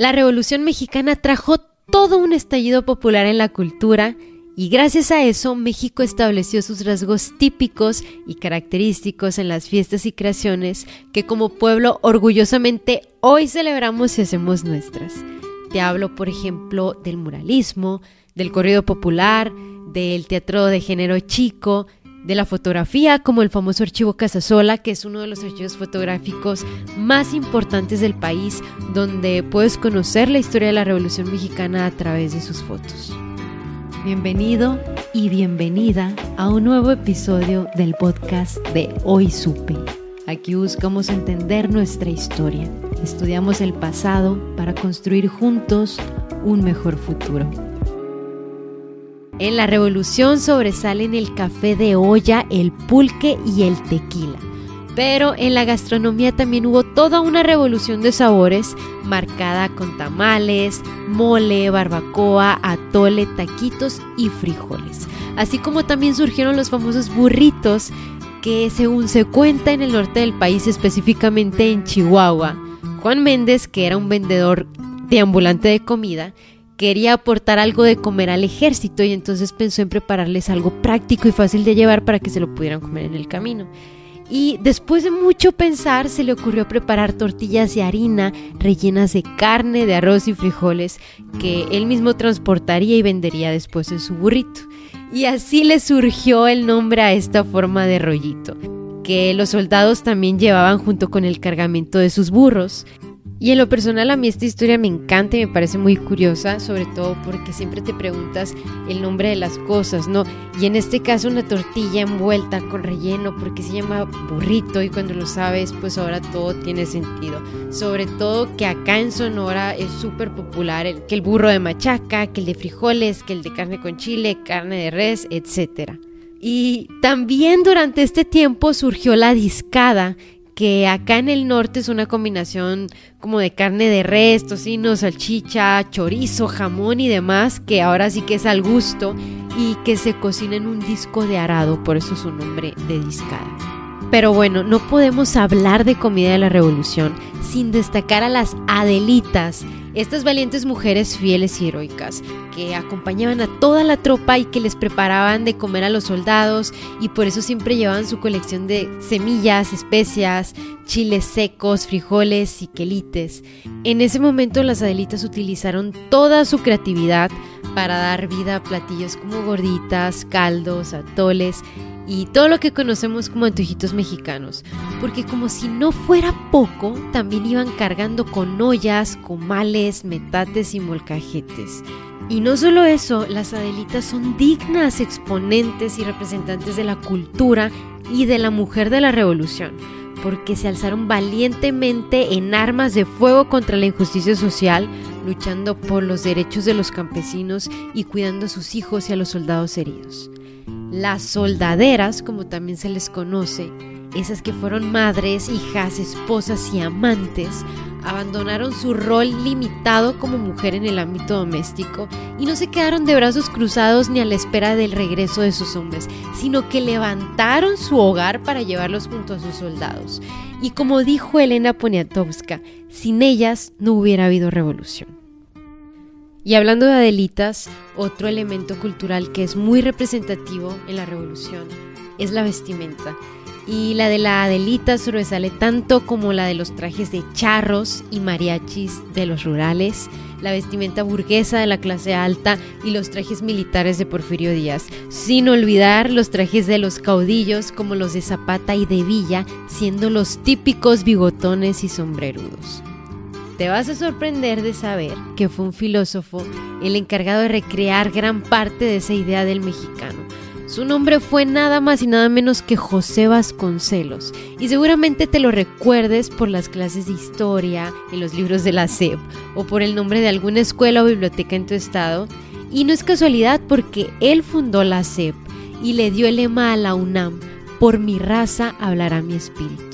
La Revolución Mexicana trajo todo un estallido popular en la cultura y gracias a eso México estableció sus rasgos típicos y característicos en las fiestas y creaciones que como pueblo orgullosamente hoy celebramos y hacemos nuestras. Te hablo, por ejemplo, del muralismo, del corrido popular, del teatro de género chico, de la fotografía, como el famoso archivo Casasola, que es uno de los archivos fotográficos más importantes del país, donde puedes conocer la historia de la Revolución Mexicana a través de sus fotos. Bienvenido y bienvenida a un nuevo episodio del podcast de Hoy Supe. Aquí buscamos entender nuestra historia, estudiamos el pasado para construir juntos un mejor futuro. En la revolución sobresalen el café de olla, el pulque y el tequila. Pero en la gastronomía también hubo toda una revolución de sabores marcada con tamales, mole, barbacoa, atole, taquitos y frijoles. Así como también surgieron los famosos burritos que según se cuenta en el norte del país, específicamente en Chihuahua, Juan Méndez, que era un vendedor de ambulante de comida, quería aportar algo de comer al ejército y entonces pensó en prepararles algo práctico y fácil de llevar para que se lo pudieran comer en el camino. Y después de mucho pensar se le ocurrió preparar tortillas de harina rellenas de carne, de arroz y frijoles que él mismo transportaría y vendería después en su burrito. Y así le surgió el nombre a esta forma de rollito, que los soldados también llevaban junto con el cargamento de sus burros. Y en lo personal a mí esta historia me encanta y me parece muy curiosa, sobre todo porque siempre te preguntas el nombre de las cosas, ¿no? Y en este caso una tortilla envuelta con relleno, porque se llama burrito y cuando lo sabes, pues ahora todo tiene sentido. Sobre todo que acá en Sonora es súper popular el, que el burro de machaca, que el de frijoles, que el de carne con chile, carne de res, etcétera. Y también durante este tiempo surgió la discada, que acá en el norte es una combinación como de carne de res, tocino, salchicha, chorizo, jamón y demás, que ahora sí que es al gusto y que se cocina en un disco de arado, por eso su nombre de discada. Pero bueno, no podemos hablar de comida de la revolución sin destacar a las Adelitas, estas valientes mujeres fieles y heroicas que acompañaban a toda la tropa y que les preparaban de comer a los soldados y por eso siempre llevaban su colección de semillas, especias, chiles secos, frijoles y quelites. En ese momento las Adelitas utilizaron toda su creatividad para dar vida a platillos como gorditas, caldos, atoles y todo lo que conocemos como antojitos mexicanos, porque como si no fuera poco, también iban cargando con ollas, comales, metates y molcajetes. Y no solo eso, las Adelitas son dignas exponentes y representantes de la cultura y de la mujer de la revolución, porque se alzaron valientemente en armas de fuego contra la injusticia social, luchando por los derechos de los campesinos y cuidando a sus hijos y a los soldados heridos. Las soldaderas, como también se les conoce, esas que fueron madres, hijas, esposas y amantes, abandonaron su rol limitado como mujer en el ámbito doméstico y no se quedaron de brazos cruzados ni a la espera del regreso de sus hombres, sino que levantaron su hogar para llevarlos junto a sus soldados. Y como dijo Elena Poniatowska, sin ellas no hubiera habido revolución. Y hablando de Adelitas, otro elemento cultural que es muy representativo en la revolución es la vestimenta. Y la de la Adelita sobresale tanto como la de los trajes de charros y mariachis de los rurales, la vestimenta burguesa de la clase alta y los trajes militares de Porfirio Díaz, sin olvidar los trajes de los caudillos como los de Zapata y de Villa, siendo los típicos bigotones y sombrerudos. Te vas a sorprender de saber que fue un filósofo el encargado de recrear gran parte de esa idea del mexicano. Su nombre fue nada más y nada menos que José Vasconcelos, y seguramente te lo recuerdes por las clases de historia en los libros de la SEP o por el nombre de alguna escuela o biblioteca en tu estado. Y no es casualidad porque él fundó la SEP y le dio el lema a la UNAM, por mi raza hablará mi espíritu.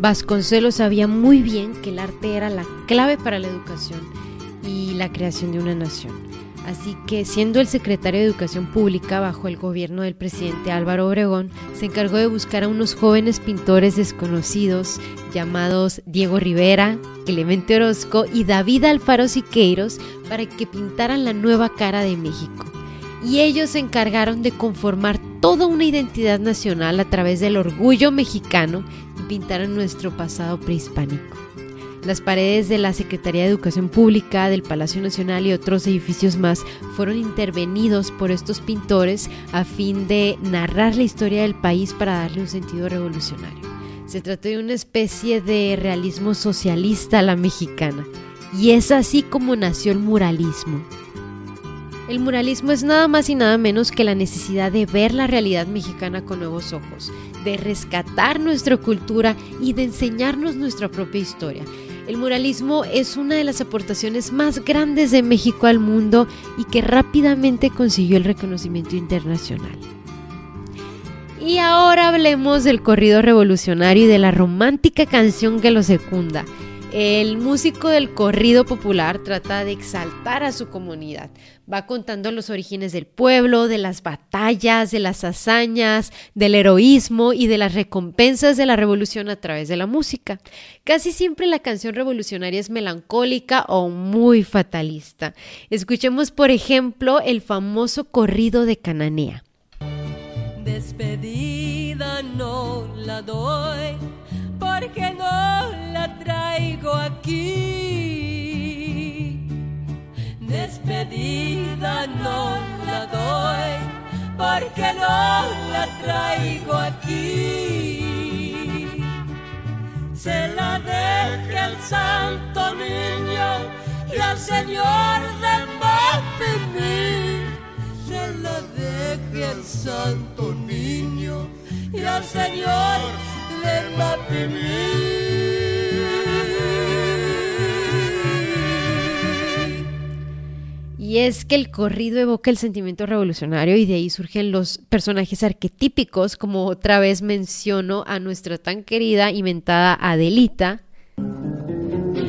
Vasconcelos sabía muy bien que el arte era la clave para la educación y la creación de una nación. Así que, siendo el secretario de Educación Pública bajo el gobierno del presidente Álvaro Obregón, se encargó de buscar a unos jóvenes pintores desconocidos llamados Diego Rivera, Clemente Orozco y David Alfaro Siqueiros para que pintaran la nueva cara de México. Y ellos se encargaron de conformar toda una identidad nacional a través del orgullo mexicano y pintaron nuestro pasado prehispánico. Las paredes de la Secretaría de Educación Pública, del Palacio Nacional y otros edificios más fueron intervenidos por estos pintores a fin de narrar la historia del país para darle un sentido revolucionario. Se trató de una especie de realismo socialista a la mexicana. Y es así como nació el muralismo. El muralismo es nada más y nada menos que la necesidad de ver la realidad mexicana con nuevos ojos, de rescatar nuestra cultura y de enseñarnos nuestra propia historia. El muralismo es una de las aportaciones más grandes de México al mundo y que rápidamente consiguió el reconocimiento internacional. Y ahora hablemos del corrido revolucionario y de la romántica canción que lo secunda. El músico del corrido popular trata de exaltar a su comunidad. Va contando los orígenes del pueblo, de las batallas, de las hazañas, del heroísmo y de las recompensas de la revolución a través de la música. Casi siempre la canción revolucionaria es melancólica o muy fatalista. Escuchemos, por ejemplo, el famoso corrido de Cananea. Despedida no la doy aquí. Despedida no la doy porque no la traigo aquí. Se la deje al santo niño y al señor de Mapimí. Se la deje al santo niño y al señor y es que el corrido evoca el sentimiento revolucionario y de ahí surgen los personajes arquetípicos, como otra vez menciono a nuestra tan querida inventada Adelita.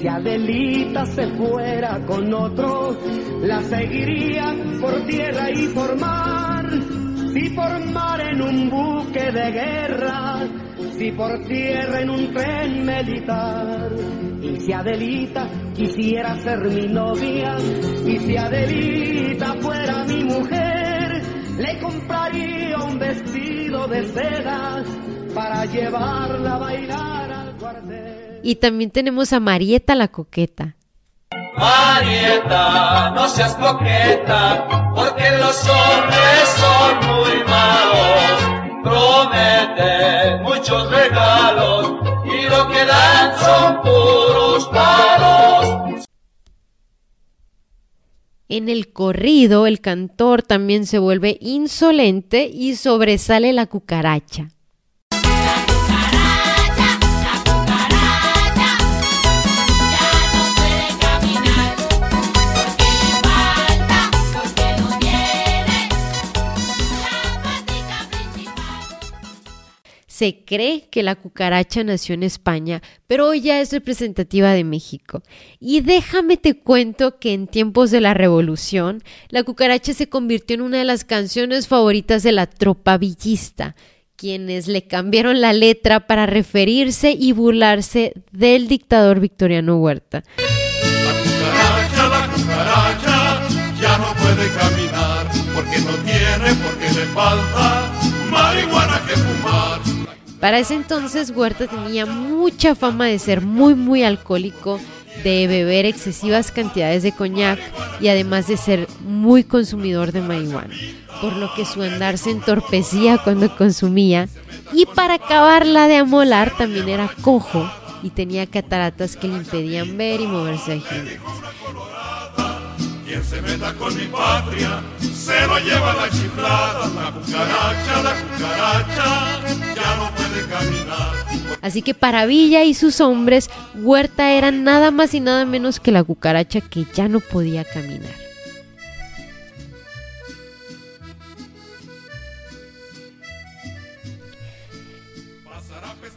si Adelita se fuera con otro, la seguiría por tierra y por mar. Si por mar en un buque de guerra, si por tierra en un tren militar. Y si Adelita quisiera ser mi novia, y si Adelita fuera mi mujer, le compraría un vestido de seda para llevarla a bailar al cuartel. Y también tenemos a Marieta la coqueta. Marieta, no seas coqueta, porque los hombres son muy En el corrido, el cantor también se vuelve insolente y sobresale la cucaracha. Se cree que la cucaracha nació en España, pero hoy ya es representativa de México. Y déjame te cuento que en tiempos de la Revolución, la cucaracha se convirtió en una de las canciones favoritas de la tropa villista, quienes le cambiaron la letra para referirse y burlarse del dictador Victoriano Huerta. La cucaracha, la cucaracha, ya no puede caminar, porque no tiene, porque le falta marihuana que fumar. Para ese entonces Huerta tenía mucha fama de ser muy muy alcohólico, de beber excesivas cantidades de coñac y además de ser muy consumidor de marihuana, por lo que su andar se entorpecía cuando consumía y para acabarla de amolar también era cojo y tenía cataratas que le impedían ver y moverse ágilmente. Quien se la chiflada, la cucaracha, la cucaracha, ya no puede caminar. Así que para Villa y sus hombres, Huerta era nada más y nada menos que la cucaracha que ya no podía caminar.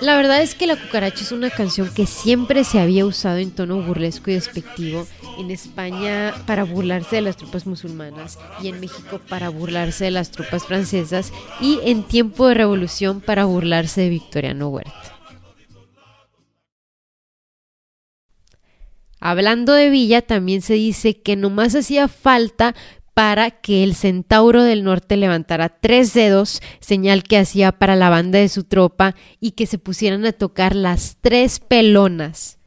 La verdad es que La cucaracha es una canción que siempre se había usado en tono burlesco y despectivo en España para burlarse de las tropas musulmanas y en México para burlarse de las tropas francesas y en tiempo de revolución para burlarse de Victoriano Huerta. Hablando de Villa, también se dice que nomás hacía falta para que el centauro del norte levantara tres dedos, señal que hacía para la banda de su tropa, y que se pusieran a tocar las tres pelonas.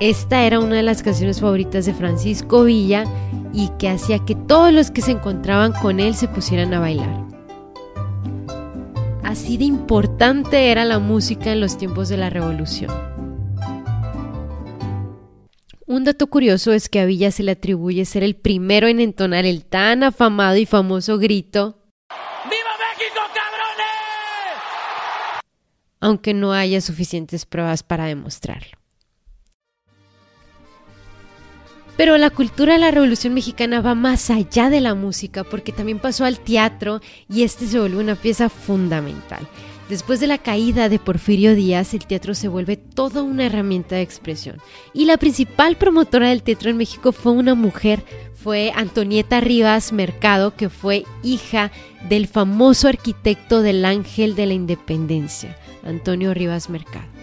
Esta era una de las canciones favoritas de Francisco Villa y que hacía que todos los que se encontraban con él se pusieran a bailar. Así de importante era la música en los tiempos de la revolución. Un dato curioso es que a Villa se le atribuye ser el primero en entonar el tan afamado y famoso grito ¡Viva México, cabrones! aunque no haya suficientes pruebas para demostrarlo. Pero la cultura de la Revolución Mexicana va más allá de la música porque también pasó al teatro y este se volvió una pieza fundamental. Después de la caída de Porfirio Díaz, el teatro se vuelve toda una herramienta de expresión. Y la principal promotora del teatro en México fue una mujer, fue Antonieta Rivas Mercado, que fue hija del famoso arquitecto del Ángel de la Independencia, Antonio Rivas Mercado.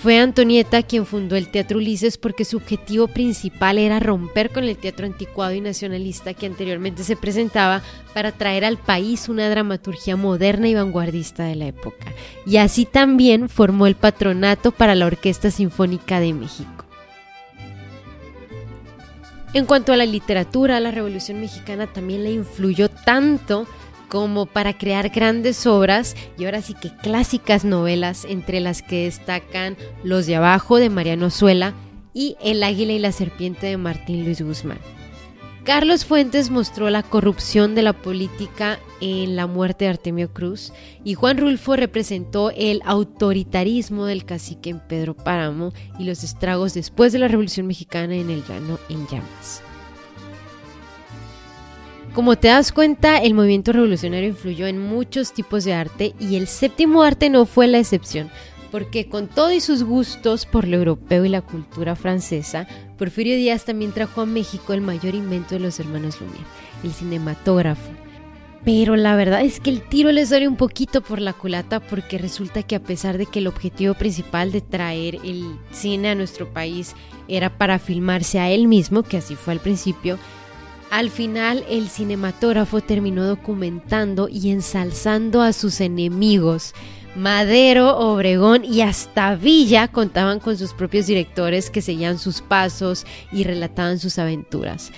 Fue Antonieta quien fundó el Teatro Ulises porque su objetivo principal era romper con el teatro anticuado y nacionalista que anteriormente se presentaba para traer al país una dramaturgia moderna y vanguardista de la época. Y así también formó el patronato para la Orquesta Sinfónica de México. En cuanto a la literatura, la Revolución Mexicana también le influyó tanto como para crear grandes obras y ahora sí que clásicas novelas entre las que destacan Los de Abajo de Mariano Suela y El Águila y la Serpiente de Martín Luis Guzmán. Carlos Fuentes mostró la corrupción de la política en la muerte de Artemio Cruz y Juan Rulfo representó el autoritarismo del cacique en Pedro Páramo y los estragos después de la Revolución Mexicana en el llano en llamas. Como te das cuenta, el movimiento revolucionario influyó en muchos tipos de arte y el séptimo arte no fue la excepción, porque con todo y sus gustos por lo europeo y la cultura francesa, Porfirio Díaz también trajo a México el mayor invento de los hermanos Lumière, el cinematógrafo. Pero la verdad es que el tiro les sale un poquito por la culata porque resulta que a pesar de que el objetivo principal de traer el cine a nuestro país era para filmarse a él mismo, que así fue al principio, al final el cinematógrafo terminó documentando y ensalzando a sus enemigos. Madero, Obregón y hasta Villa contaban con sus propios directores que seguían sus pasos y relataban sus aventuras.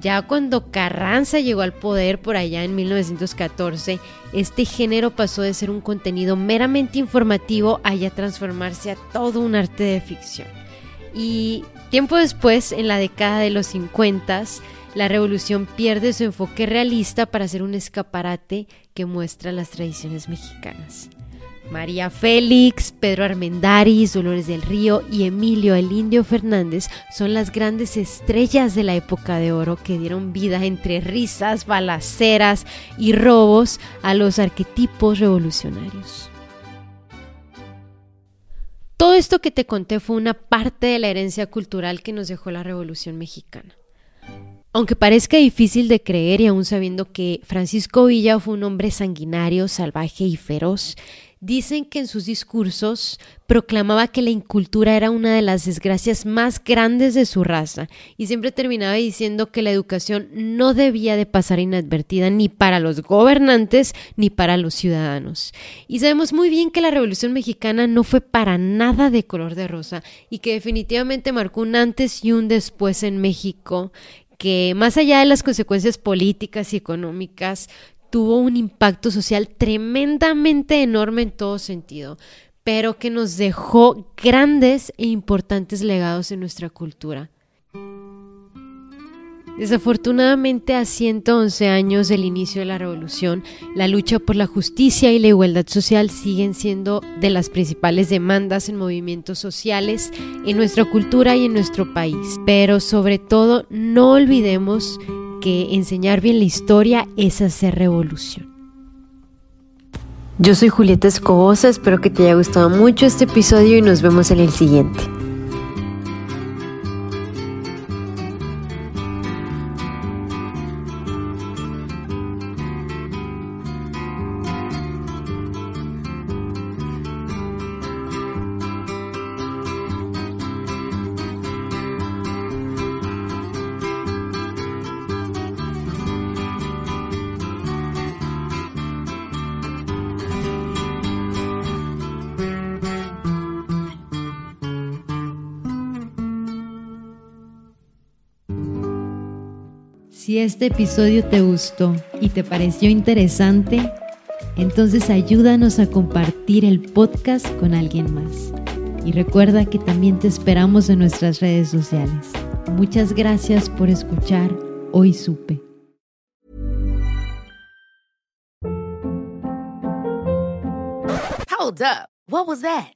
Ya cuando Carranza llegó al poder por allá en 1914, este género pasó de ser un contenido meramente informativo a ya transformarse a todo un arte de ficción. Y tiempo después, en la década de los 50, la revolución pierde su enfoque realista para ser un escaparate que muestra las tradiciones mexicanas. María Félix, Pedro Armendáriz, Dolores del Río y Emilio el Indio Fernández son las grandes estrellas de la época de oro que dieron vida entre risas, balaceras y robos a los arquetipos revolucionarios. Todo esto que te conté fue una parte de la herencia cultural que nos dejó la Revolución Mexicana. Aunque parezca difícil de creer y aún sabiendo que Francisco Villa fue un hombre sanguinario, salvaje y feroz, Dicen que en sus discursos proclamaba que la incultura era una de las desgracias más grandes de su raza y siempre terminaba diciendo que la educación no debía de pasar inadvertida ni para los gobernantes ni para los ciudadanos. Y sabemos muy bien que la Revolución Mexicana no fue para nada de color de rosa y que definitivamente marcó un antes y un después en México que más allá de las consecuencias políticas y económicas, tuvo un impacto social tremendamente enorme en todo sentido, pero que nos dejó grandes e importantes legados en nuestra cultura. Desafortunadamente, a 111 años del inicio de la revolución, la lucha por la justicia y la igualdad social siguen siendo de las principales demandas en movimientos sociales, en nuestra cultura y en nuestro país. Pero sobre todo, no olvidemos que enseñar bien la historia es hacer revolución. Yo soy Julieta Escobosa, espero que te haya gustado mucho este episodio y nos vemos en el siguiente. Si este episodio te gustó y te pareció interesante, entonces ayúdanos a compartir el podcast con alguien más. Y recuerda que también te esperamos en nuestras redes sociales. Muchas gracias por escuchar Hoy Supe. Hold up. What was that?